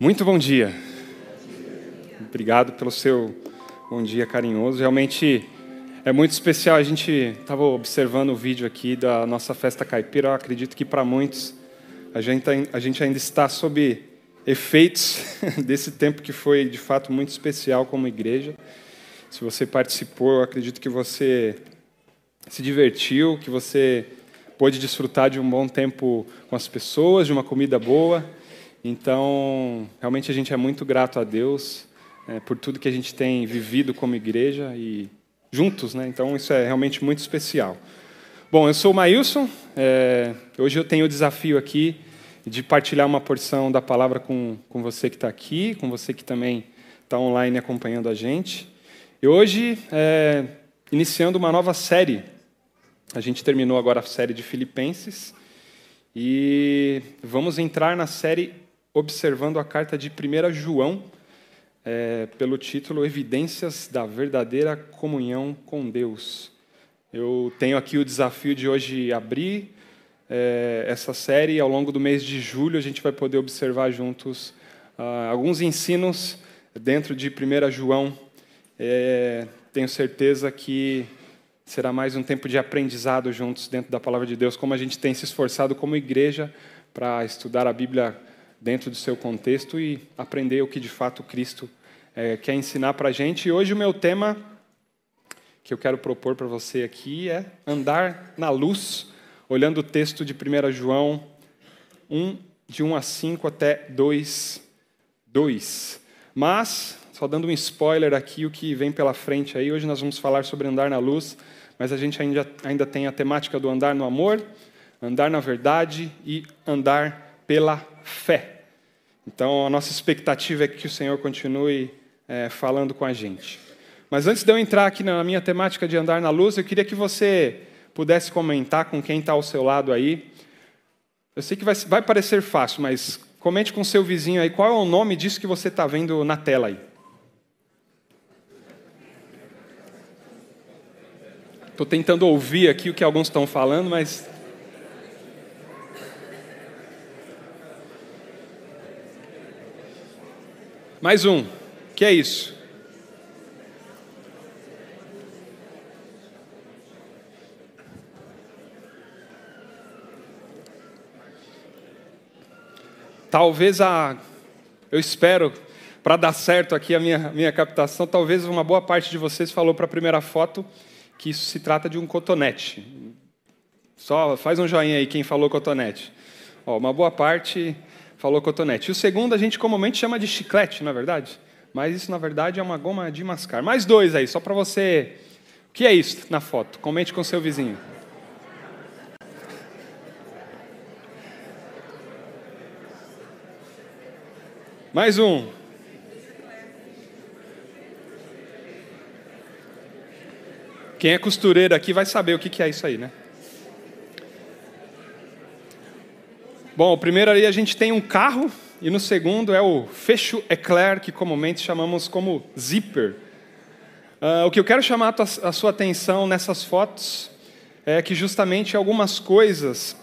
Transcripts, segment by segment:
Muito bom dia. Obrigado pelo seu bom dia carinhoso. Realmente é muito especial. A gente estava observando o vídeo aqui da nossa festa caipira. Eu acredito que para muitos a gente, a gente ainda está sob efeitos desse tempo que foi de fato muito especial como igreja. Se você participou, eu acredito que você se divertiu, que você pôde desfrutar de um bom tempo com as pessoas, de uma comida boa. Então, realmente a gente é muito grato a Deus é, por tudo que a gente tem vivido como igreja e juntos, né? Então, isso é realmente muito especial. Bom, eu sou o Maílson. É, hoje eu tenho o desafio aqui de partilhar uma porção da palavra com, com você que está aqui, com você que também está online acompanhando a gente. E hoje, é, iniciando uma nova série. A gente terminou agora a série de Filipenses e vamos entrar na série observando a carta de 1 João, é, pelo título Evidências da Verdadeira Comunhão com Deus. Eu tenho aqui o desafio de hoje abrir é, essa série e ao longo do mês de julho a gente vai poder observar juntos ah, alguns ensinos dentro de 1 João. É, tenho certeza que será mais um tempo de aprendizado juntos dentro da palavra de Deus, como a gente tem se esforçado como igreja para estudar a Bíblia dentro do seu contexto e aprender o que de fato Cristo é, quer ensinar para a gente. E hoje o meu tema que eu quero propor para você aqui é andar na luz, olhando o texto de 1 João 1, de 1 a 5 até 2, 2. Mas, só dando um spoiler aqui, o que vem pela frente aí, hoje nós vamos falar sobre andar na luz, mas a gente ainda, ainda tem a temática do andar no amor, andar na verdade e andar pela fé. Então, a nossa expectativa é que o Senhor continue é, falando com a gente. Mas antes de eu entrar aqui na minha temática de andar na luz, eu queria que você pudesse comentar com quem está ao seu lado aí. Eu sei que vai, vai parecer fácil, mas comente com seu vizinho aí qual é o nome disso que você está vendo na tela aí. Estou tentando ouvir aqui o que alguns estão falando, mas Mais um. Que é isso? Talvez a. Eu espero, para dar certo aqui a minha, minha captação, talvez uma boa parte de vocês falou para a primeira foto que isso se trata de um cotonete. Só faz um joinha aí quem falou cotonete. Ó, uma boa parte falou cotonete. E o segundo a gente comumente chama de chiclete, não é verdade? Mas isso, na verdade, é uma goma de mascar. Mais dois aí, só para você. O que é isso na foto? Comente com seu vizinho. Mais um. Quem é costureiro aqui vai saber o que é isso aí, né? Bom, o primeiro ali a gente tem um carro, e no segundo é o fecho eclair, que comumente chamamos como zíper. Uh, o que eu quero chamar a sua atenção nessas fotos é que justamente algumas coisas,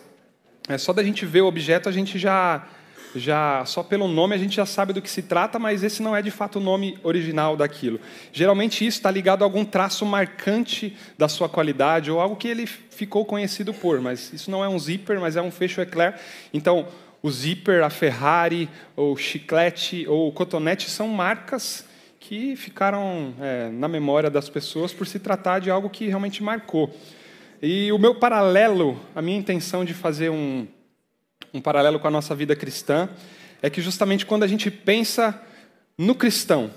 é só da gente ver o objeto, a gente já já só pelo nome a gente já sabe do que se trata, mas esse não é de fato o nome original daquilo. Geralmente isso está ligado a algum traço marcante da sua qualidade ou algo que ele ficou conhecido por, mas isso não é um zíper, mas é um fecho eclair. Então, o zíper, a Ferrari, ou chiclete, ou cotonete são marcas que ficaram é, na memória das pessoas por se tratar de algo que realmente marcou. E o meu paralelo, a minha intenção de fazer um, um paralelo com a nossa vida cristã, é que justamente quando a gente pensa no cristão,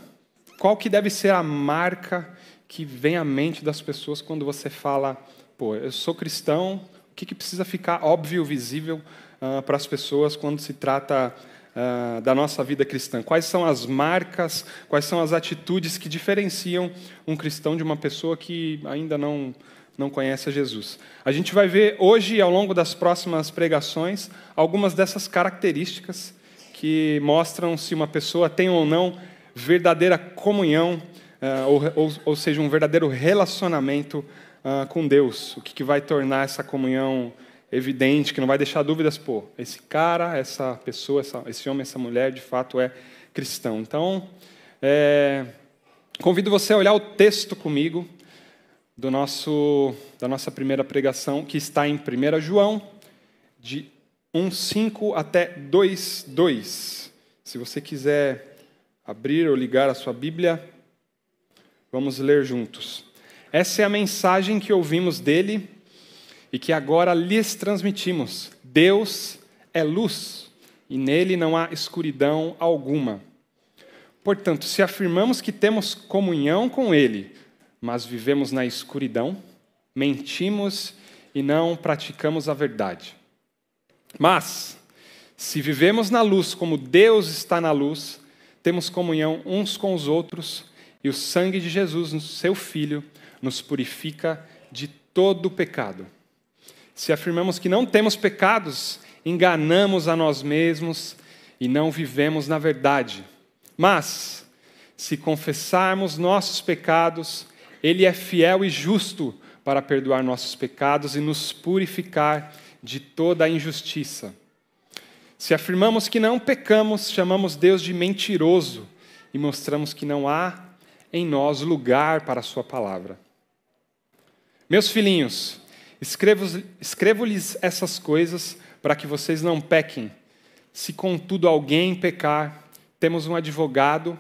qual que deve ser a marca que vem à mente das pessoas quando você fala, pô, eu sou cristão, o que, que precisa ficar óbvio, visível uh, para as pessoas quando se trata uh, da nossa vida cristã? Quais são as marcas, quais são as atitudes que diferenciam um cristão de uma pessoa que ainda não não conhece a Jesus. A gente vai ver hoje, ao longo das próximas pregações, algumas dessas características que mostram se uma pessoa tem ou não verdadeira comunhão, uh, ou, ou, seja, um verdadeiro relacionamento uh, com Deus, o que, vai tornar essa comunhão evidente, que não vai deixar dúvidas, pô, esse cara, essa pessoa, esse homem, essa mulher, de fato é cristão. Então, é, convido você a olhar o texto comigo do nosso, da nossa primeira pregação, que está em 1 João, de 1,5 até 2,2. Se você quiser abrir ou ligar a sua Bíblia, vamos ler juntos. Essa é a mensagem que ouvimos dele e que agora lhes transmitimos. Deus é luz e nele não há escuridão alguma. Portanto, se afirmamos que temos comunhão com ele, mas vivemos na escuridão, mentimos e não praticamos a verdade. Mas, se vivemos na luz como Deus está na luz, temos comunhão uns com os outros e o sangue de Jesus, seu Filho, nos purifica de todo pecado. Se afirmamos que não temos pecados, enganamos a nós mesmos e não vivemos na verdade. Mas, se confessarmos nossos pecados, Ele é fiel e justo para perdoar nossos pecados e nos purificar de toda a injustiça. Se afirmamos que não pecamos, chamamos Deus de mentiroso e mostramos que não há em nós lugar para a Sua palavra. Meus filhinhos, escrevo-lhes essas coisas para que vocês não pequem. Se contudo alguém pecar, temos um advogado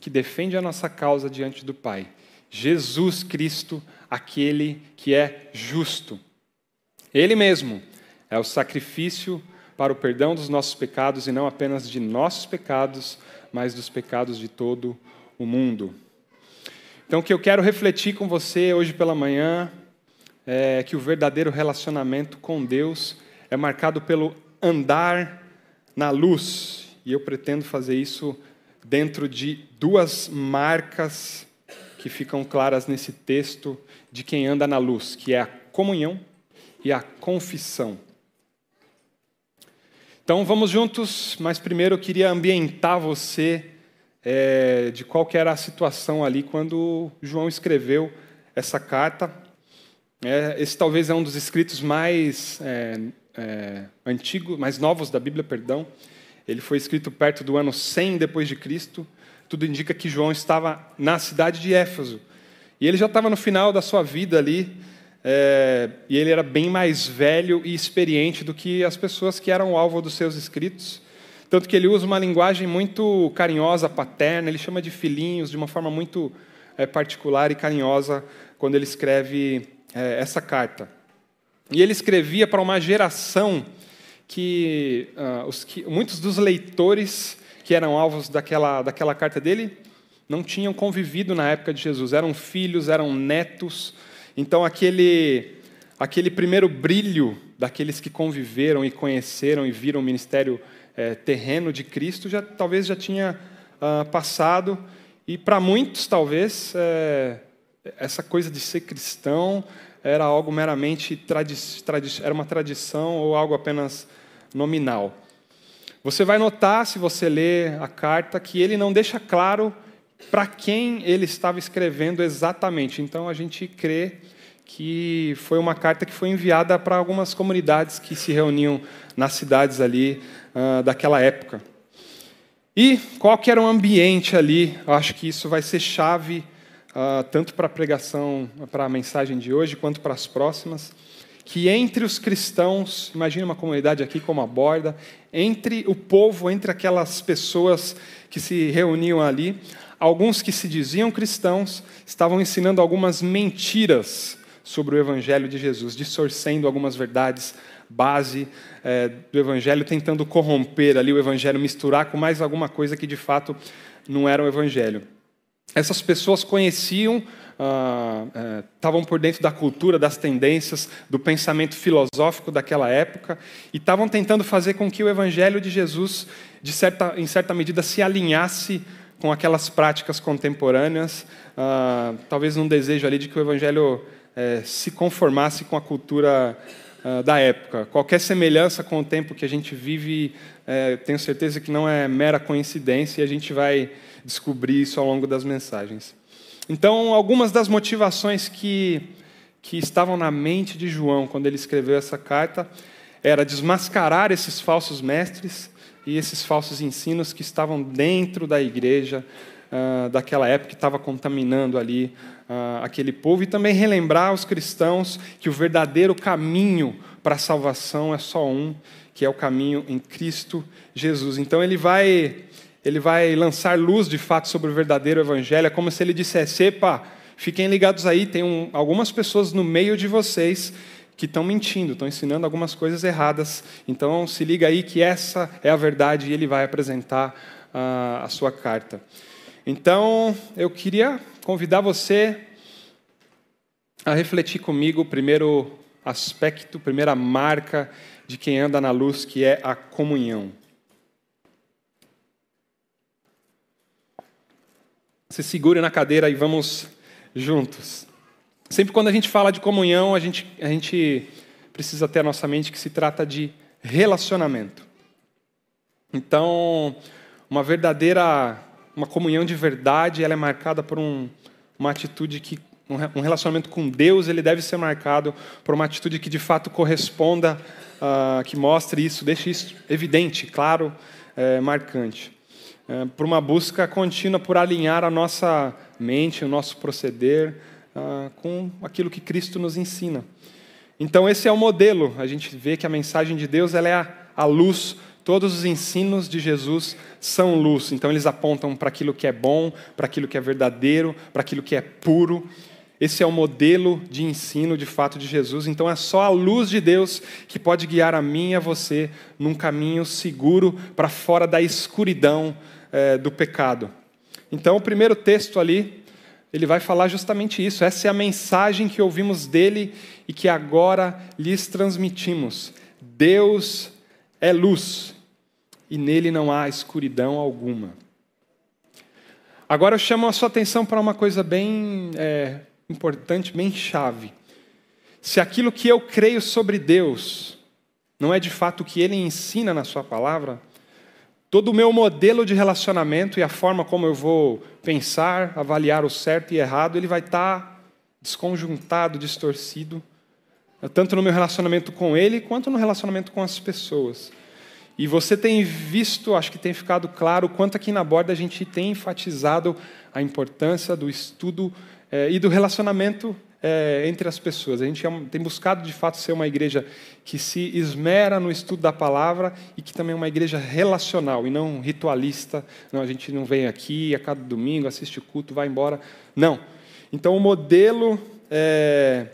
que defende a nossa causa diante do Pai, Jesus Cristo, aquele que é justo. Ele mesmo é o sacrifício para o perdão dos nossos pecados e não apenas de nossos pecados, mas dos pecados de todo o mundo. Então, o que eu quero refletir com você hoje pela manhã é que o verdadeiro relacionamento com Deus é marcado pelo andar na luz. E eu pretendo fazer isso dentro de duas marcas que ficam claras nesse texto de quem anda na luz, que é a comunhão e a confissão. Então vamos juntos, mas primeiro eu queria ambientar você é, de qual era a situação ali quando João escreveu essa carta é, esse talvez é um dos escritos mais é, é, antigos, mais novos da Bíblia, perdão. Ele foi escrito perto do ano 100 depois de Cristo. Tudo indica que João estava na cidade de Éfeso. E ele já estava no final da sua vida ali, é, e ele era bem mais velho e experiente do que as pessoas que eram alvo dos seus escritos. Tanto que ele usa uma linguagem muito carinhosa, paterna, ele chama de filhinhos de uma forma muito é, particular e carinhosa quando ele escreve é, essa carta. E ele escrevia para uma geração que, uh, os, que muitos dos leitores que eram alvos daquela, daquela carta dele não tinham convivido na época de Jesus, eram filhos, eram netos. Então, aquele, aquele primeiro brilho daqueles que conviveram e conheceram e viram o ministério é, terreno de Cristo já talvez já tinha uh, passado. E para muitos, talvez, é, essa coisa de ser cristão era algo meramente tradi tradi era uma tradição ou algo apenas nominal. Você vai notar, se você ler a carta, que ele não deixa claro para quem ele estava escrevendo exatamente. Então a gente crê que foi uma carta que foi enviada para algumas comunidades que se reuniam nas cidades ali uh, daquela época. E qual que era o ambiente ali? Eu acho que isso vai ser chave uh, tanto para a pregação, para a mensagem de hoje, quanto para as próximas, que entre os cristãos, imagine uma comunidade aqui como a Borda, entre o povo, entre aquelas pessoas que se reuniam ali, alguns que se diziam cristãos estavam ensinando algumas mentiras sobre o Evangelho de Jesus, distorcendo algumas verdades base é, do Evangelho, tentando corromper ali o Evangelho, misturar com mais alguma coisa que de fato não era o Evangelho. Essas pessoas conheciam, estavam ah, é, por dentro da cultura, das tendências, do pensamento filosófico daquela época e estavam tentando fazer com que o Evangelho de Jesus, de certa, em certa medida, se alinhasse com aquelas práticas contemporâneas, ah, talvez num desejo ali de que o Evangelho é, se conformasse com a cultura ah, da época. Qualquer semelhança com o tempo que a gente vive, é, tenho certeza que não é mera coincidência e a gente vai descobrir isso ao longo das mensagens. Então, algumas das motivações que, que estavam na mente de João quando ele escreveu essa carta era desmascarar esses falsos mestres e esses falsos ensinos que estavam dentro da igreja uh, daquela época, que estava contaminando ali uh, aquele povo, e também relembrar aos cristãos que o verdadeiro caminho para a salvação é só um, que é o caminho em Cristo Jesus. Então ele vai ele vai lançar luz de fato sobre o verdadeiro evangelho, é como se ele dissesse: "Epa, fiquem ligados aí, tem um, algumas pessoas no meio de vocês que estão mentindo, estão ensinando algumas coisas erradas. Então, se liga aí que essa é a verdade e ele vai apresentar uh, a sua carta. Então, eu queria convidar você a refletir comigo o primeiro aspecto, primeira marca de quem anda na luz, que é a comunhão. Se segure na cadeira e vamos juntos. Sempre quando a gente fala de comunhão, a gente, a gente precisa ter a nossa mente que se trata de relacionamento. Então, uma verdadeira, uma comunhão de verdade, ela é marcada por um, uma atitude que um relacionamento com Deus ele deve ser marcado por uma atitude que de fato corresponda, uh, que mostre isso, deixe isso evidente, claro, é, marcante. É, por uma busca contínua por alinhar a nossa mente, o nosso proceder ah, com aquilo que Cristo nos ensina. Então, esse é o modelo. A gente vê que a mensagem de Deus ela é a, a luz. Todos os ensinos de Jesus são luz. Então, eles apontam para aquilo que é bom, para aquilo que é verdadeiro, para aquilo que é puro. Esse é o modelo de ensino de fato de Jesus. Então é só a luz de Deus que pode guiar a mim e a você num caminho seguro para fora da escuridão é, do pecado. Então o primeiro texto ali ele vai falar justamente isso. Essa é a mensagem que ouvimos dele e que agora lhes transmitimos. Deus é luz e nele não há escuridão alguma. Agora eu chamo a sua atenção para uma coisa bem é, importante, bem chave. Se aquilo que eu creio sobre Deus não é de fato o que ele ensina na sua palavra, Todo o meu modelo de relacionamento e a forma como eu vou pensar, avaliar o certo e errado, ele vai estar desconjuntado, distorcido, tanto no meu relacionamento com ele quanto no relacionamento com as pessoas. E você tem visto, acho que tem ficado claro, quanto aqui na borda a gente tem enfatizado a importância do estudo eh, e do relacionamento é, entre as pessoas. A gente é tem buscado, de fato, ser uma igreja que se esmera no estudo da palavra e que também é uma igreja relacional e não ritualista. Não, a gente não vem aqui a cada domingo, assiste o culto, vai embora. Não. Então, o modelo é,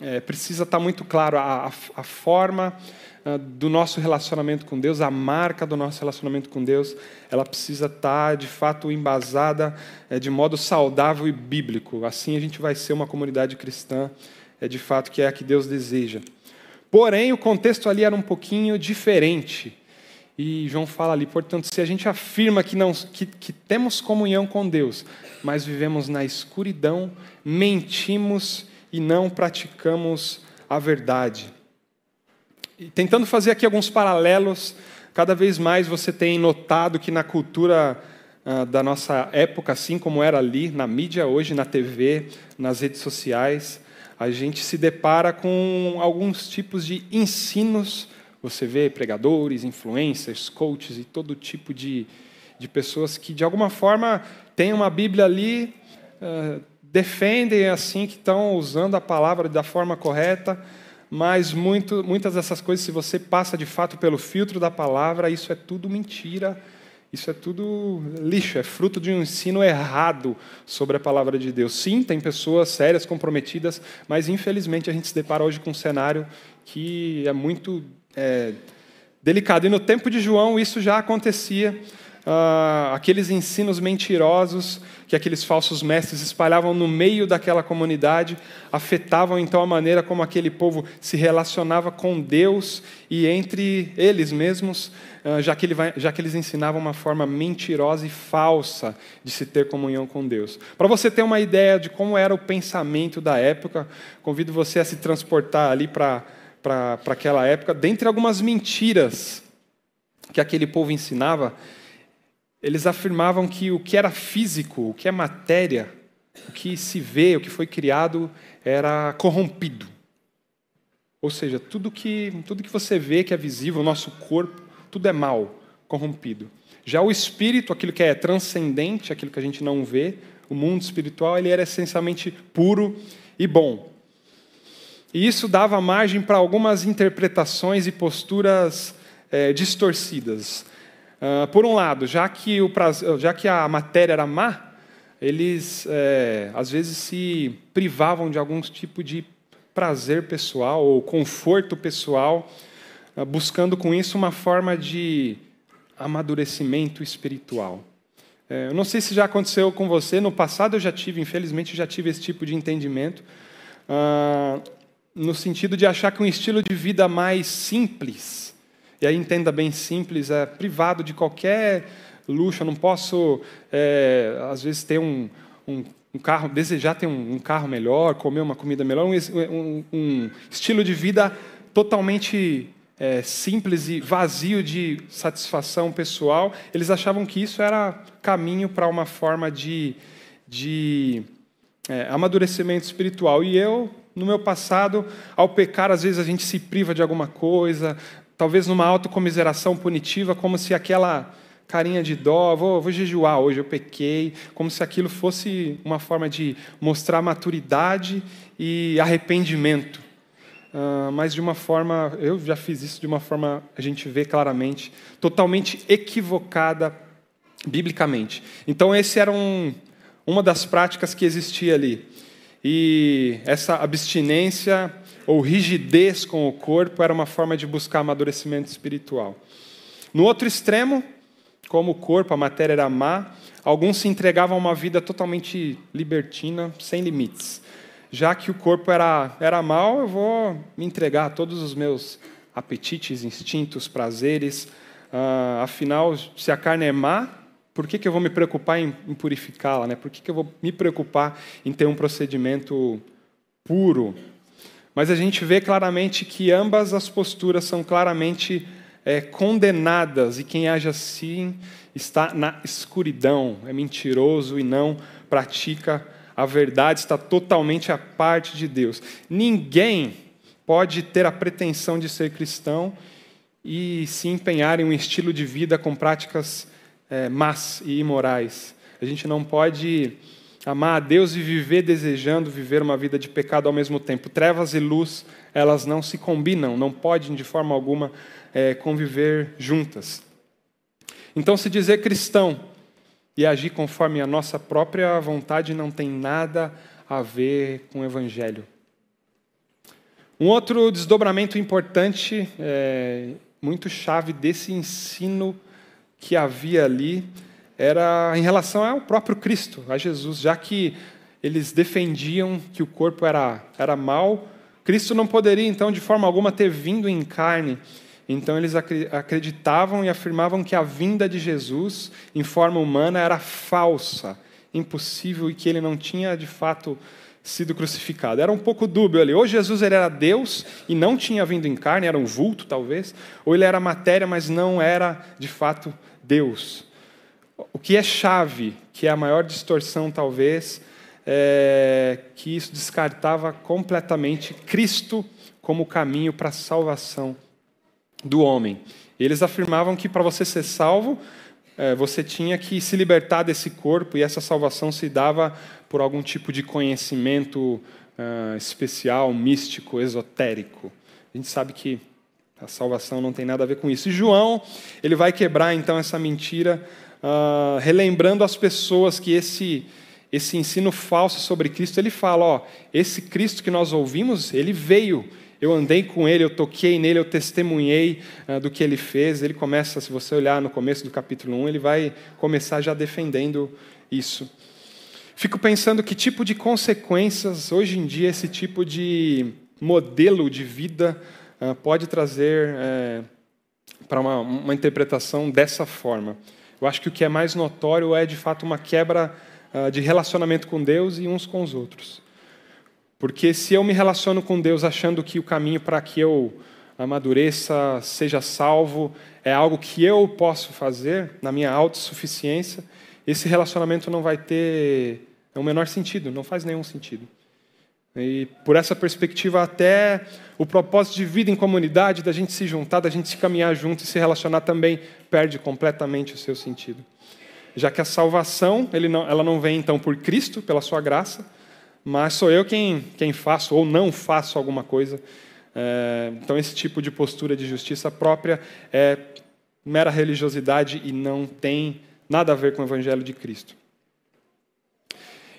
é, precisa estar muito claro, a, a, a forma ah, do nosso relacionamento com Deus, a marca do nosso relacionamento com Deus, ela precisa estar de fato embasada eh, de modo saudável e bíblico. Assim a gente vai ser uma comunidade cristã, é de fato que é a que Deus deseja. Porém, o contexto ali era um pouquinho diferente. E João fala ali, portanto, se a gente afirma que, não, que, que temos comunhão com Deus, mas vivemos na escuridão, mentimos e não praticamos a verdade. E tentando fazer aqui alguns paralelos, cada vez mais você tem notado que na cultura ah, da nossa época, assim como era ali, na mídia hoje, na TV, nas redes sociais, a gente se depara com alguns tipos de ensinos. Você vê pregadores, influencers, coaches e todo tipo de, de pessoas que, de alguma forma, têm uma Bíblia ali, uh, defendem assim que estão usando a palavra da forma correta, mas muito, muitas dessas coisas, se você passa de fato pelo filtro da palavra, isso é tudo mentira, isso é tudo lixo, é fruto de um ensino errado sobre a palavra de Deus. Sim, tem pessoas sérias, comprometidas, mas infelizmente a gente se depara hoje com um cenário que é muito é, delicado. E no tempo de João isso já acontecia uh, aqueles ensinos mentirosos que aqueles falsos mestres espalhavam no meio daquela comunidade afetavam então a maneira como aquele povo se relacionava com Deus e entre eles mesmos, uh, já que, ele vai, já que eles ensinavam uma forma mentirosa e falsa de se ter comunhão com Deus. Para você ter uma ideia de como era o pensamento da época, convido você a se transportar ali para aquela época, dentre algumas mentiras que aquele povo ensinava, eles afirmavam que o que era físico, o que é matéria, o que se vê, o que foi criado, era corrompido. Ou seja, tudo que, tudo que você vê que é visível, o nosso corpo, tudo é mal, corrompido. Já o espírito, aquilo que é transcendente, aquilo que a gente não vê, o mundo espiritual, ele era essencialmente puro e bom. E isso dava margem para algumas interpretações e posturas é, distorcidas. Uh, por um lado, já que, o, já que a matéria era má, eles é, às vezes se privavam de algum tipo de prazer pessoal ou conforto pessoal, uh, buscando com isso uma forma de amadurecimento espiritual. É, eu não sei se já aconteceu com você, no passado eu já tive, infelizmente, já tive esse tipo de entendimento, uh, no sentido de achar que um estilo de vida mais simples, e aí entenda bem simples, é privado de qualquer luxo, eu não posso, é, às vezes, ter um, um, um carro, desejar ter um, um, carro melhor, comer uma comida melhor, um, estilo de vida totalmente é, simples e vazio de satisfação pessoal, eles achavam que isso era caminho para uma forma de, de é, amadurecimento espiritual. E eu, no meu passado, ao pecar, às vezes a gente se priva de alguma coisa, talvez numa autocomiseração punitiva, como se aquela carinha de dó, vou, vou jejuar hoje, eu pequei, como se aquilo fosse uma forma de mostrar maturidade e arrependimento. Uh, mas de uma forma, eu já fiz isso de uma forma, a gente vê claramente, totalmente equivocada biblicamente. Então, esse era um, uma das práticas que existia ali. E essa abstinência ou rigidez com o corpo era uma forma de buscar amadurecimento espiritual. No outro extremo, como o corpo, a matéria era má, alguns se entregavam a uma vida totalmente libertina, sem limites. Já que o corpo era, era mau, eu vou me entregar a todos os meus apetites, instintos, prazeres. Uh, afinal, se a carne é má, por que, que eu vou me preocupar em, em purificá-la? Né? Por que, que eu vou me preocupar em ter um procedimento puro? Mas a gente vê claramente que ambas as posturas são claramente é, condenadas, e quem age assim está na escuridão, é mentiroso e não pratica a verdade, está totalmente à parte de Deus. Ninguém pode ter a pretensão de ser cristão e se empenhar em um estilo de vida com práticas é, más e imorais. A gente não pode amar a Deus e viver desejando viver uma vida de pecado ao mesmo tempo. Trevas e luz, elas não se combinam, não podem de forma alguma é, conviver juntas. Então, se dizer cristão e agir conforme a nossa própria vontade não tem nada a ver com o Evangelho. Um outro desdobramento importante, é, muito chave desse ensino que havia ali, era em relação ao próprio Cristo, a Jesus, já que eles defendiam que o corpo era, era mal, Cristo não poderia, então, de forma alguma, ter vindo em carne então eles acreditavam e afirmavam que a vinda de Jesus em forma humana era falsa, impossível e que ele não tinha de fato sido crucificado. Era um pouco dúbio ali. Ou Jesus era Deus e não tinha vindo em carne, era um vulto talvez, ou ele era matéria, mas não era de fato Deus. O que é chave, que é a maior distorção talvez, é que isso descartava completamente Cristo como caminho para a salvação do homem. Eles afirmavam que para você ser salvo, é, você tinha que se libertar desse corpo e essa salvação se dava por algum tipo de conhecimento uh, especial, místico, esotérico. A gente sabe que a salvação não tem nada a ver com isso. E João, ele vai quebrar então essa mentira, uh, relembrando as pessoas que esse esse ensino falso sobre Cristo, ele fala, ó, esse Cristo que nós ouvimos, ele veio, eu andei com ele, eu toquei nele, eu testemunhei uh, do que ele fez. Ele começa, se você olhar no começo do capítulo 1, ele vai começar já defendendo isso. Fico pensando que tipo de consequências hoje em dia esse tipo de modelo de vida uh, pode trazer uh, para uma, uma, interpretação dessa forma. Eu acho que o que é mais notório é de fato uma quebra uh, de relacionamento com Deus e uns com os outros. Porque se eu me relaciono com Deus achando que o caminho para que eu amadureça, seja salvo, é algo que eu posso fazer na minha autossuficiência, esse relacionamento não vai ter o menor sentido, não faz nenhum sentido. E por essa perspectiva, até o propósito de vida em comunidade, da gente se juntar, da gente se caminhar junto e se relacionar também, perde completamente o seu sentido. Já que a salvação não, ela não vem então por Cristo, pela sua graça, mas sou eu quem, quem faço ou não faço alguma coisa. É, então, esse tipo de postura de justiça própria é mera religiosidade e não tem nada a ver com o Evangelho de Cristo.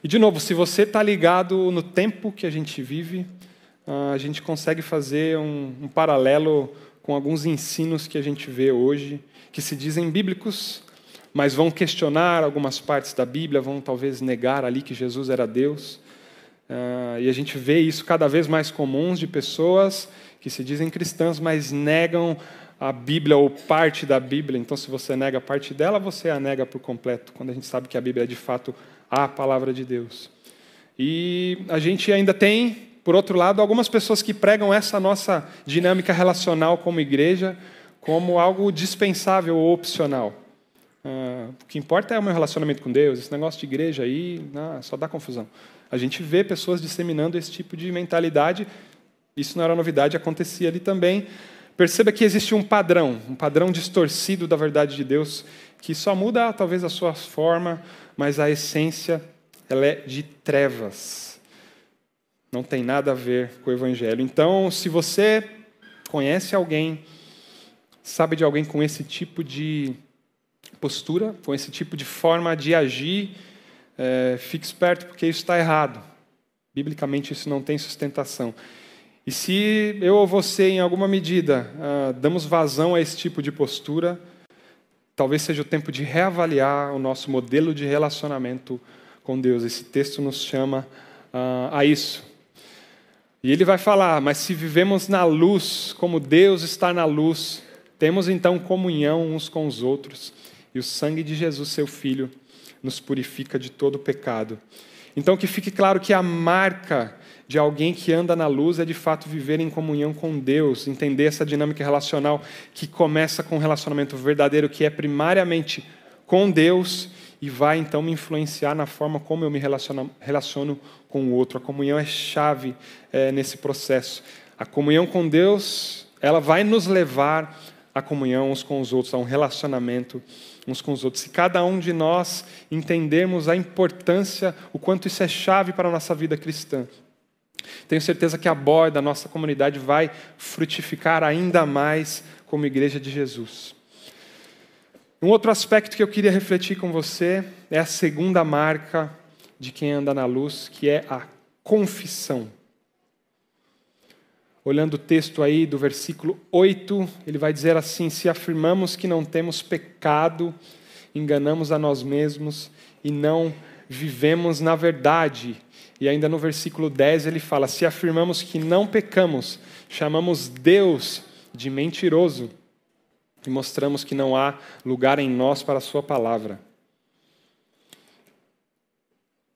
E, de novo, se você está ligado no tempo que a gente vive, a gente consegue fazer um, um paralelo com alguns ensinos que a gente vê hoje, que se dizem bíblicos, mas vão questionar algumas partes da Bíblia, vão talvez negar ali que Jesus era Deus. Uh, e a gente vê isso cada vez mais comuns de pessoas que se dizem cristãs, mas negam a Bíblia ou parte da Bíblia. Então, se você nega parte dela, você a nega por completo, quando a gente sabe que a Bíblia é de fato a palavra de Deus. E a gente ainda tem, por outro lado, algumas pessoas que pregam essa nossa dinâmica relacional como igreja como algo dispensável ou opcional. Uh, o que importa é o meu relacionamento com Deus, esse negócio de igreja aí não, só dá confusão. A gente vê pessoas disseminando esse tipo de mentalidade, isso não era novidade, acontecia ali também. Perceba que existe um padrão, um padrão distorcido da verdade de Deus, que só muda talvez a sua forma, mas a essência ela é de trevas. Não tem nada a ver com o Evangelho. Então, se você conhece alguém, sabe de alguém com esse tipo de postura, com esse tipo de forma de agir, é, fique esperto, porque isso está errado. Biblicamente, isso não tem sustentação. E se eu ou você, em alguma medida, ah, damos vazão a esse tipo de postura, talvez seja o tempo de reavaliar o nosso modelo de relacionamento com Deus. Esse texto nos chama uh, a isso. E ele vai falar: mas se vivemos na luz, como Deus está na luz, temos então comunhão uns com os outros, e o sangue de Jesus, seu Filho, nos purifica de todo pecado. Então, que fique claro que a marca de alguém que anda na luz é de fato viver em comunhão com Deus, entender essa dinâmica relacional que começa com um relacionamento verdadeiro, que é primariamente com Deus e vai então me influenciar na forma como eu me relaciono, relaciono com o outro. A comunhão é chave é, nesse processo. A comunhão com Deus, ela vai nos levar à comunhão uns com os outros, a um relacionamento uns com os outros. Se cada um de nós entendermos a importância, o quanto isso é chave para a nossa vida cristã, tenho certeza que a borda da nossa comunidade vai frutificar ainda mais como igreja de Jesus. Um outro aspecto que eu queria refletir com você é a segunda marca de quem anda na luz, que é a confissão. Olhando o texto aí do versículo 8, ele vai dizer assim: Se afirmamos que não temos pecado, enganamos a nós mesmos e não vivemos na verdade. E ainda no versículo 10 ele fala: Se afirmamos que não pecamos, chamamos Deus de mentiroso e mostramos que não há lugar em nós para a Sua palavra.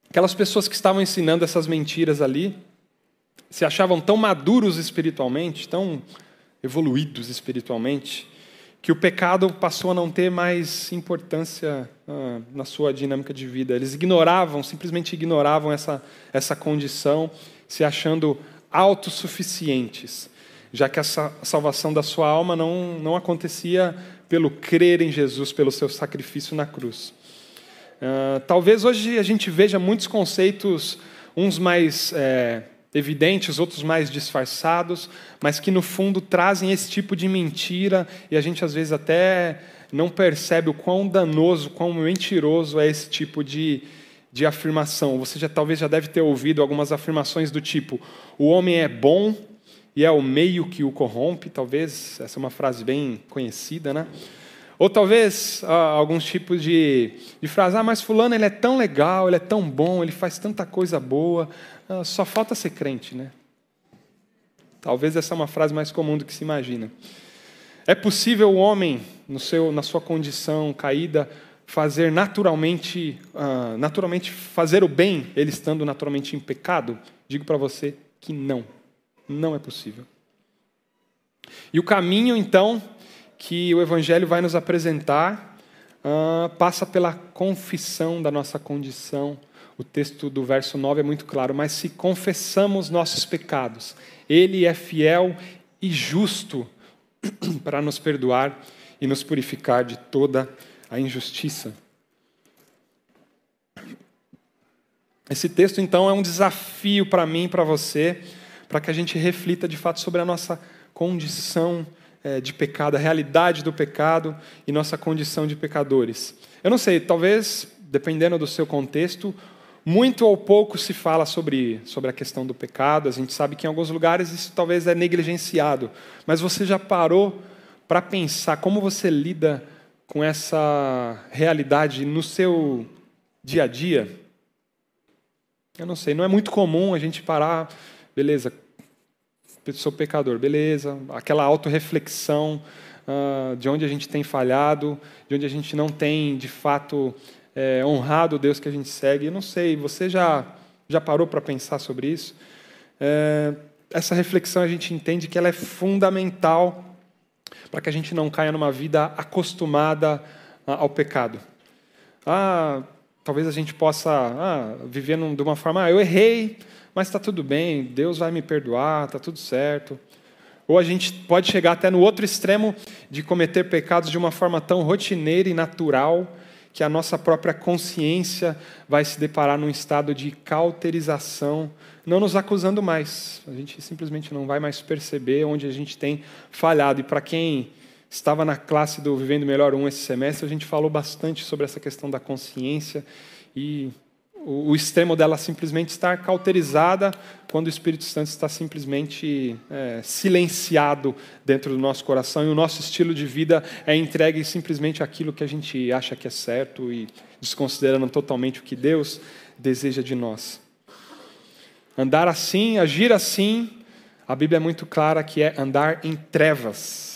Aquelas pessoas que estavam ensinando essas mentiras ali se achavam tão maduros espiritualmente, tão evoluídos espiritualmente, que o pecado passou a não ter mais importância ah, na sua dinâmica de vida. Eles ignoravam, simplesmente ignoravam essa, essa condição, se achando autossuficientes, já que essa salvação da sua alma não, não acontecia pelo crer em Jesus, pelo seu sacrifício na cruz. Ah, talvez hoje a gente veja muitos conceitos, uns mais. É, evidentes, outros mais disfarçados, mas que no fundo trazem esse tipo de mentira e a gente às vezes até não percebe o quão danoso, quão mentiroso é esse tipo de, de afirmação. Você já talvez já deve ter ouvido algumas afirmações do tipo: o homem é bom e é o meio que o corrompe. Talvez essa é uma frase bem conhecida, né? Ou talvez ah, alguns tipos de, de frase, ah, mas fulano ele é tão legal, ele é tão bom, ele faz tanta coisa boa, só falta ser crente, né? Talvez essa é uma frase mais comum do que se imagina. É possível o homem, no seu, na sua condição caída, fazer naturalmente, uh, naturalmente fazer o bem, ele estando naturalmente em pecado? Digo para você que não, não é possível. E o caminho, então, que o Evangelho vai nos apresentar uh, passa pela confissão da nossa condição o texto do verso 9 é muito claro, mas se confessamos nossos pecados, Ele é fiel e justo para nos perdoar e nos purificar de toda a injustiça. Esse texto, então, é um desafio para mim para você, para que a gente reflita de fato sobre a nossa condição é, de pecado, a realidade do pecado e nossa condição de pecadores. Eu não sei, talvez, dependendo do seu contexto, muito ou pouco se fala sobre, sobre a questão do pecado. A gente sabe que em alguns lugares isso talvez é negligenciado. Mas você já parou para pensar como você lida com essa realidade no seu dia a dia? Eu não sei, não é muito comum a gente parar, beleza, sou pecador, beleza, aquela autorreflexão uh, de onde a gente tem falhado, de onde a gente não tem, de fato, é, honrado o Deus que a gente segue. Eu não sei, você já, já parou para pensar sobre isso? É, essa reflexão a gente entende que ela é fundamental para que a gente não caia numa vida acostumada ao pecado. Ah, talvez a gente possa ah, viver de uma forma, ah, eu errei, mas está tudo bem, Deus vai me perdoar, está tudo certo. Ou a gente pode chegar até no outro extremo de cometer pecados de uma forma tão rotineira e natural que a nossa própria consciência vai se deparar num estado de cauterização, não nos acusando mais. A gente simplesmente não vai mais perceber onde a gente tem falhado. E para quem estava na classe do Vivendo Melhor 1 esse semestre, a gente falou bastante sobre essa questão da consciência e o, extremo dela simplesmente estar cauterizada quando o Espírito Santo está simplesmente é, silenciado dentro do nosso coração e o nosso estilo de vida é entregue simplesmente àquilo que a gente acha que é certo e desconsiderando totalmente o que Deus deseja de nós. Andar assim, agir assim, a Bíblia é muito clara que é andar em trevas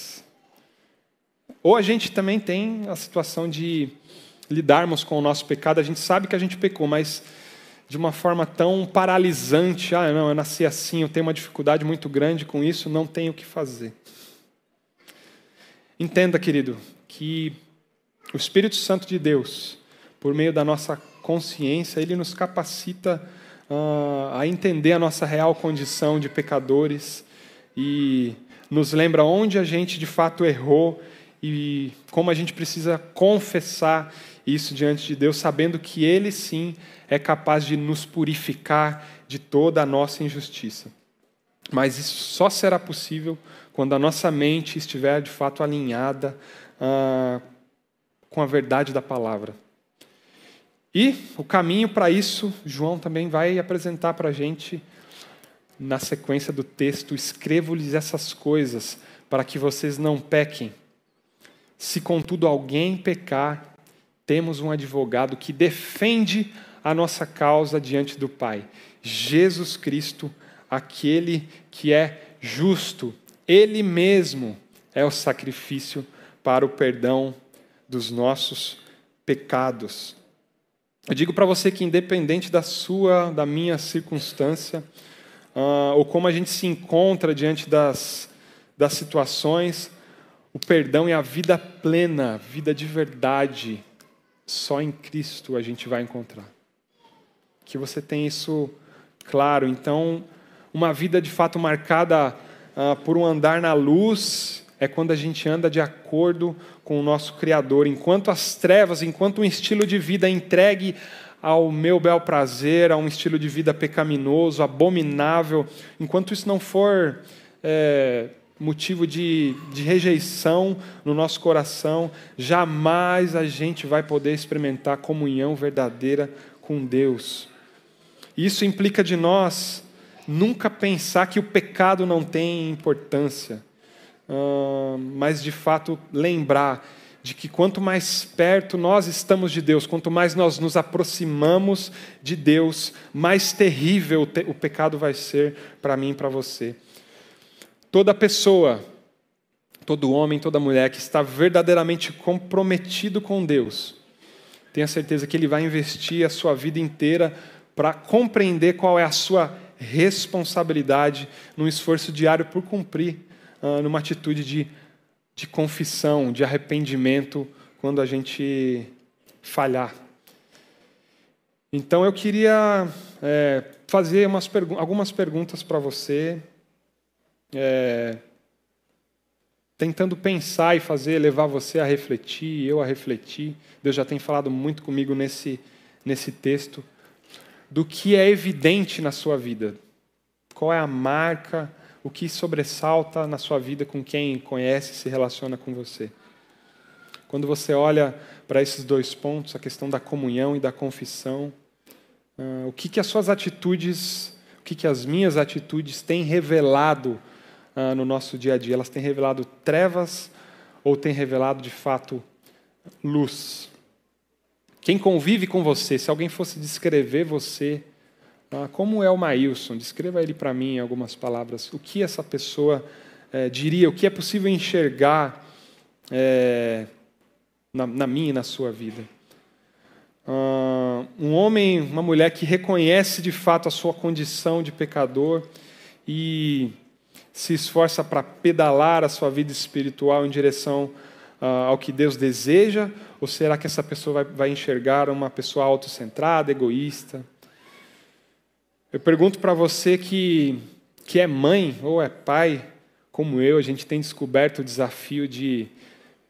ou a gente também tem a situação de lidarmos com o nosso pecado, a gente sabe que a gente pecou, mas de uma forma tão paralisante, ah, não, eu nasci assim, eu tenho uma dificuldade muito grande com isso, não tenho o que fazer. Entenda, querido, que o Espírito Santo de Deus, por meio da nossa consciência, ele nos capacita uh, a entender a nossa real condição de pecadores e nos lembra onde a gente de fato errou e como a gente precisa confessar isso diante de Deus, sabendo que Ele sim é capaz de nos purificar de toda a nossa injustiça. Mas isso só será possível quando a nossa mente estiver de fato alinhada ah, com a verdade da palavra. E o caminho para isso, João também vai apresentar para a gente na sequência do texto: escrevo-lhes essas coisas para que vocês não pequem. Se contudo alguém pecar, temos um advogado que defende a nossa causa diante do Pai, Jesus Cristo, aquele que é justo. Ele mesmo é o sacrifício para o perdão dos nossos pecados. Eu digo para você que, independente da sua, da minha circunstância, uh, ou como a gente se encontra diante das, das situações, o perdão e a vida plena, vida de verdade, só em Cristo a gente vai encontrar. Que você tenha isso claro. Então, uma vida de fato marcada uh, por um andar na luz é quando a gente anda de acordo com o nosso Criador. Enquanto as trevas, enquanto um estilo de vida entregue ao meu bel prazer, a um estilo de vida pecaminoso, abominável, enquanto isso não for é, motivo de, de rejeição no nosso coração, jamais a gente vai poder experimentar comunhão verdadeira com Deus. Isso implica de nós nunca pensar que o pecado não tem importância, mas de fato lembrar de que quanto mais perto nós estamos de Deus, quanto mais nós nos aproximamos de Deus, mais terrível o pecado vai ser para mim e para você. Toda pessoa, todo homem, toda mulher que está verdadeiramente comprometido com Deus, tenha certeza que Ele vai investir a sua vida inteira para compreender qual é a sua responsabilidade num esforço diário por cumprir, uh, numa atitude de, de confissão, de arrependimento, quando a gente falhar. Então eu queria é, fazer pergu algumas perguntas para você, é, tentando pensar e fazer, levar você a refletir, eu a refletir. Deus já tem falado muito comigo nesse, nesse texto, do que é evidente na sua vida. Qual é a marca, o que sobressalta na sua vida com quem conhece e se relaciona com você. Quando você olha para esses dois pontos, a questão da comunhão e da confissão, uh, o que, que as suas atitudes, o que, que as minhas atitudes têm revelado uh, no nosso dia a dia? Elas têm revelado trevas ou têm revelado de fato luz? Quem convive com você, se alguém fosse descrever você, uh, como é o Maílson? Descreva ele para mim em algumas palavras. O que essa pessoa eh, diria? O que é possível enxergar? Eh, na, na minha e na sua vida. Uh, um homem, uma mulher que reconhece de fato a sua condição de pecador e se esforça para pedalar a sua vida espiritual em direção uh, ao que Deus deseja? Ou será que essa pessoa vai, vai enxergar uma pessoa autocentrada, egoísta? Eu pergunto para você que, que é mãe ou é pai, como eu, a gente tem descoberto o desafio de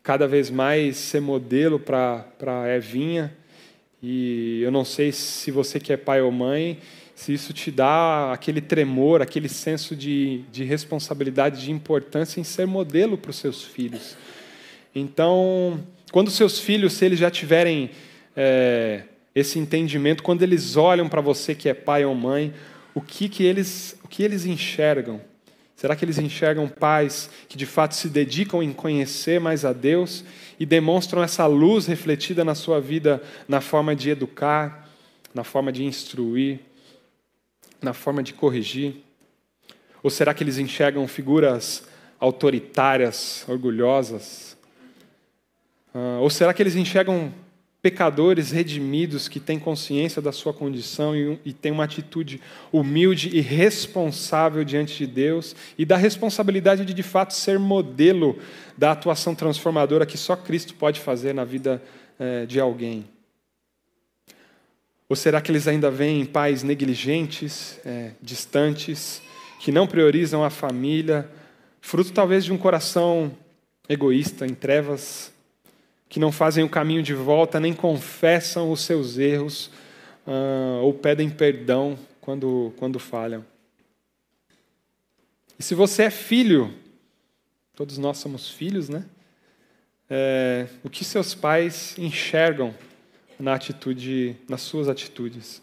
cada vez mais ser modelo para a Evinha. E eu não sei se você que é pai ou mãe, se isso te dá aquele tremor, aquele senso de, de responsabilidade, de importância em ser modelo para os seus filhos. Então, quando seus filhos, se eles já tiverem é, esse entendimento, quando eles olham para você que é pai ou mãe, o que, que, eles, o que eles enxergam? Será que eles enxergam pais que de fato se dedicam em conhecer mais a Deus e demonstram essa luz refletida na sua vida na forma de educar, na forma de instruir, na forma de corrigir? Ou será que eles enxergam figuras autoritárias, orgulhosas? Ah, ou será que eles enxergam pecadores redimidos que têm consciência da sua condição e, e têm uma atitude humilde e responsável diante de Deus e da responsabilidade de de fato ser modelo da atuação transformadora que só Cristo pode fazer na vida eh, de alguém. Ou será que eles ainda veem pais negligentes, eh, distantes, que não priorizam a família, fruto talvez de um coração egoísta, em trevas, que não fazem o caminho de volta, nem confessam os seus erros uh, ou pedem perdão quando, quando falham. E se você é filho, todos nós somos filhos, né? É, o que seus pais enxergam na atitude, nas suas atitudes?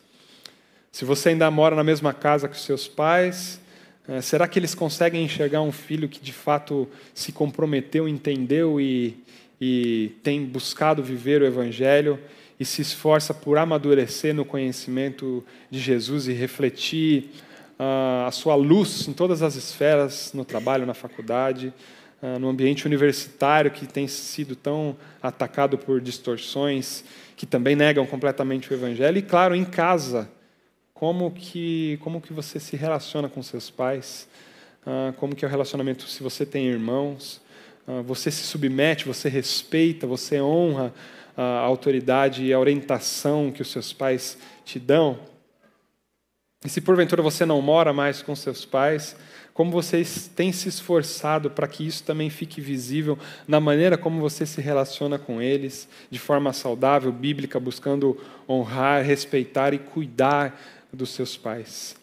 Se você ainda mora na mesma casa que os seus pais, é, será que eles conseguem enxergar um filho que de fato se comprometeu, entendeu e, e tem buscado viver o Evangelho e se esforça por amadurecer no conhecimento de Jesus e refletir uh, a sua luz em todas as esferas, no trabalho, na faculdade, uh, no ambiente universitário que tem sido tão atacado por distorções que também negam completamente o Evangelho, e claro, em casa, como que, como que você se relaciona com seus pais, uh, como que é o relacionamento se você tem irmãos, ah, você se submete, você respeita, você honra a autoridade e a orientação que os seus pais te dão. E se porventura você não mora mais com seus pais, como vocês têm se esforçado para que isso também fique visível na maneira como você se relaciona com eles, de forma saudável, bíblica, buscando honrar, respeitar e cuidar dos seus pais.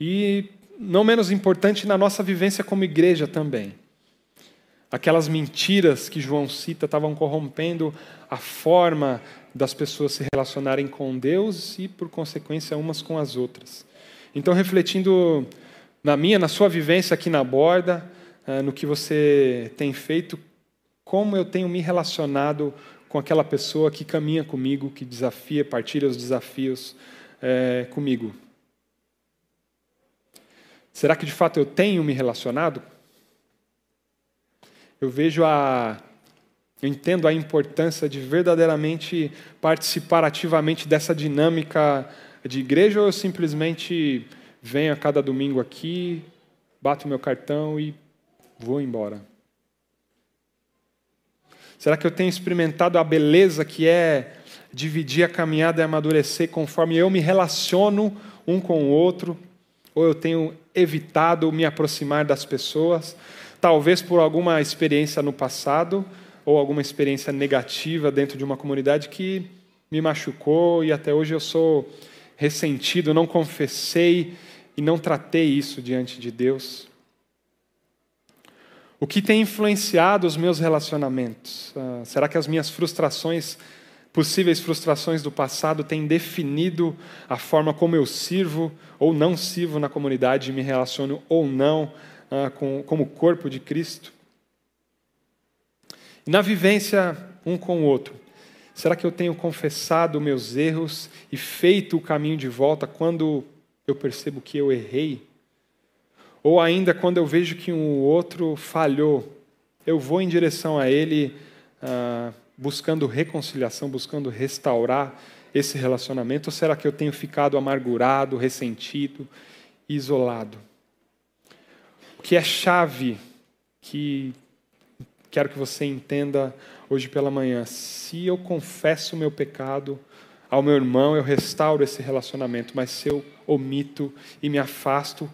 E, não menos importante, na nossa vivência como igreja também. Aquelas mentiras que João cita estavam corrompendo a forma das pessoas se relacionarem com Deus e, por consequência, umas com as outras. Então, refletindo na minha, na sua vivência aqui na borda, eh, no que você tem feito, como eu tenho me relacionado com aquela pessoa que caminha comigo, que desafia, partilha os desafios é, comigo. Será que de fato eu tenho me relacionado? eu vejo a. Eu entendo a importância de verdadeiramente participar ativamente dessa dinâmica de igreja ou eu simplesmente venho a cada domingo aqui, bato meu cartão e vou embora? Será que eu tenho experimentado a beleza que é dividir a caminhada e amadurecer conforme eu me relaciono um com o outro, ou eu tenho evitado me aproximar das pessoas, talvez por alguma experiência no passado ou alguma experiência negativa dentro de uma comunidade que me machucou e até hoje eu sou ressentido, não confessei e não tratei isso diante de Deus. O que tem influenciado os meus relacionamentos? Ah, será que as minhas frustrações, possíveis frustrações do passado, têm definido a forma como eu sirvo ou não sirvo na comunidade, me relaciono ou não ah, com, como corpo de Cristo? Na vivência um com o outro, será que eu tenho confessado meus erros e feito o caminho de volta quando eu percebo que eu errei? Ou ainda quando eu vejo que um outro falhou, eu vou em direção a ele ah, buscando reconciliação, buscando restaurar esse relacionamento? Ou será que eu tenho ficado amargurado, ressentido, isolado? O que é chave que quero que você entenda hoje pela manhã. Se eu confesso o meu pecado ao meu irmão, eu restauro esse relacionamento, mas se eu omito e me afasto,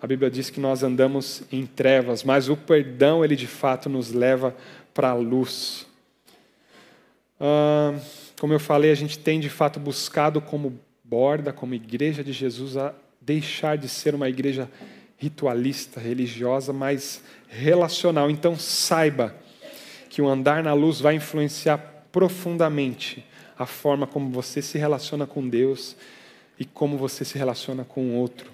a Bíblia diz que nós andamos em trevas, mas o perdão, ele de fato nos leva para a luz. Ah, como eu falei, a gente tem de fato buscado como borda, como igreja de Jesus, a deixar de ser uma igreja ritualista, religiosa, mas relacional. Então saiba que o andar na luz vai influenciar profundamente a forma como você se relaciona com Deus e como você se relaciona com o outro.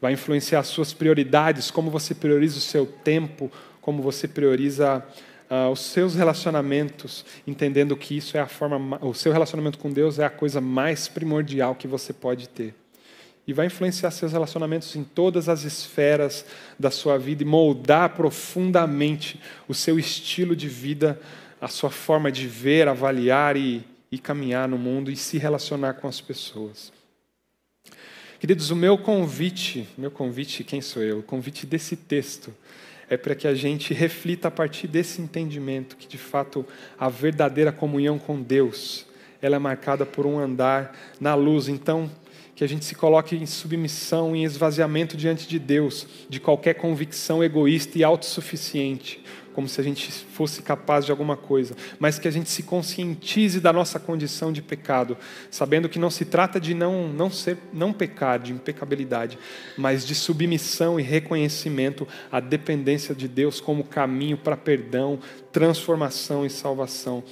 Vai influenciar as suas prioridades, como você prioriza o seu tempo, como você prioriza uh, os seus relacionamentos, entendendo que isso é a forma, o seu relacionamento com Deus é a coisa mais primordial que você pode ter e vai influenciar seus relacionamentos em todas as esferas da sua vida e moldar profundamente o seu estilo de vida, a sua forma de ver, avaliar e, e caminhar no mundo e se relacionar com as pessoas. Queridos, o meu convite, meu convite, quem sou eu? O convite desse texto é para que a gente reflita a partir desse entendimento que de fato a verdadeira comunhão com Deus, ela é marcada por um andar na luz. Então, que a gente se coloque em submissão, em esvaziamento diante de Deus, de qualquer convicção egoísta e autossuficiente, como se a gente fosse capaz de alguma coisa, mas que a gente se conscientize da nossa condição de pecado, sabendo que não se trata de não, não, ser, não pecar, de impecabilidade, mas de submissão e reconhecimento à dependência de Deus como caminho para perdão, transformação e salvação.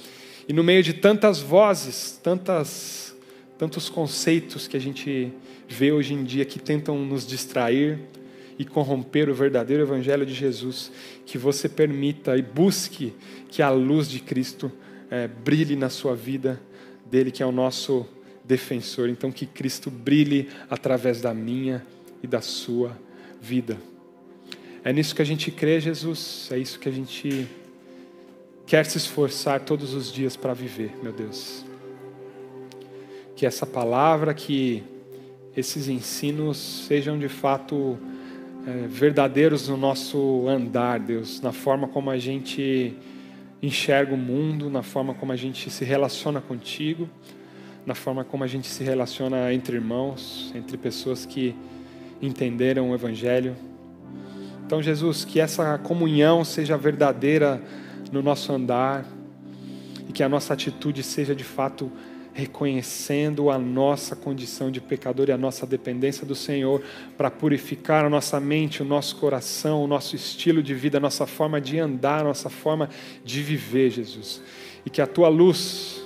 E no meio de tantas vozes, tantas tantos conceitos que a gente vê hoje em dia que tentam nos distrair e corromper o verdadeiro Evangelho de Jesus, que você permita e busque que a luz de Cristo é, brilhe na sua vida, dele que é o nosso defensor. Então, que Cristo brilhe através da minha e da sua vida. É nisso que a gente crê, Jesus, é isso que a gente quer se esforçar todos os dias para viver, meu Deus que essa palavra, que esses ensinos sejam de fato é, verdadeiros no nosso andar, Deus, na forma como a gente enxerga o mundo, na forma como a gente se relaciona contigo, na forma como a gente se relaciona entre irmãos, entre pessoas que entenderam o Evangelho. Então, Jesus, que essa comunhão seja verdadeira no nosso andar e que a nossa atitude seja de fato reconhecendo a nossa condição de pecador e a nossa dependência do Senhor para purificar a nossa mente, o nosso coração, o nosso estilo de vida, a nossa forma de andar, a nossa forma de viver, Jesus. E que a tua luz,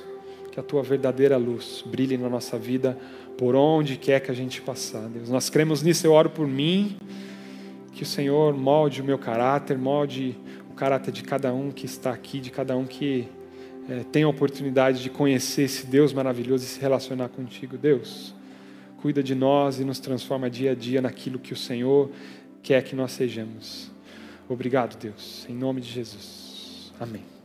que a tua verdadeira luz brilhe na nossa vida por onde quer que a gente passar, Deus. Nós cremos nisso, eu oro por mim, que o Senhor molde o meu caráter, molde o caráter de cada um que está aqui, de cada um que é, tenha a oportunidade de conhecer esse Deus maravilhoso e se relacionar contigo. Deus, cuida de nós e nos transforma dia a dia naquilo que o Senhor quer que nós sejamos. Obrigado, Deus, em nome de Jesus. Amém.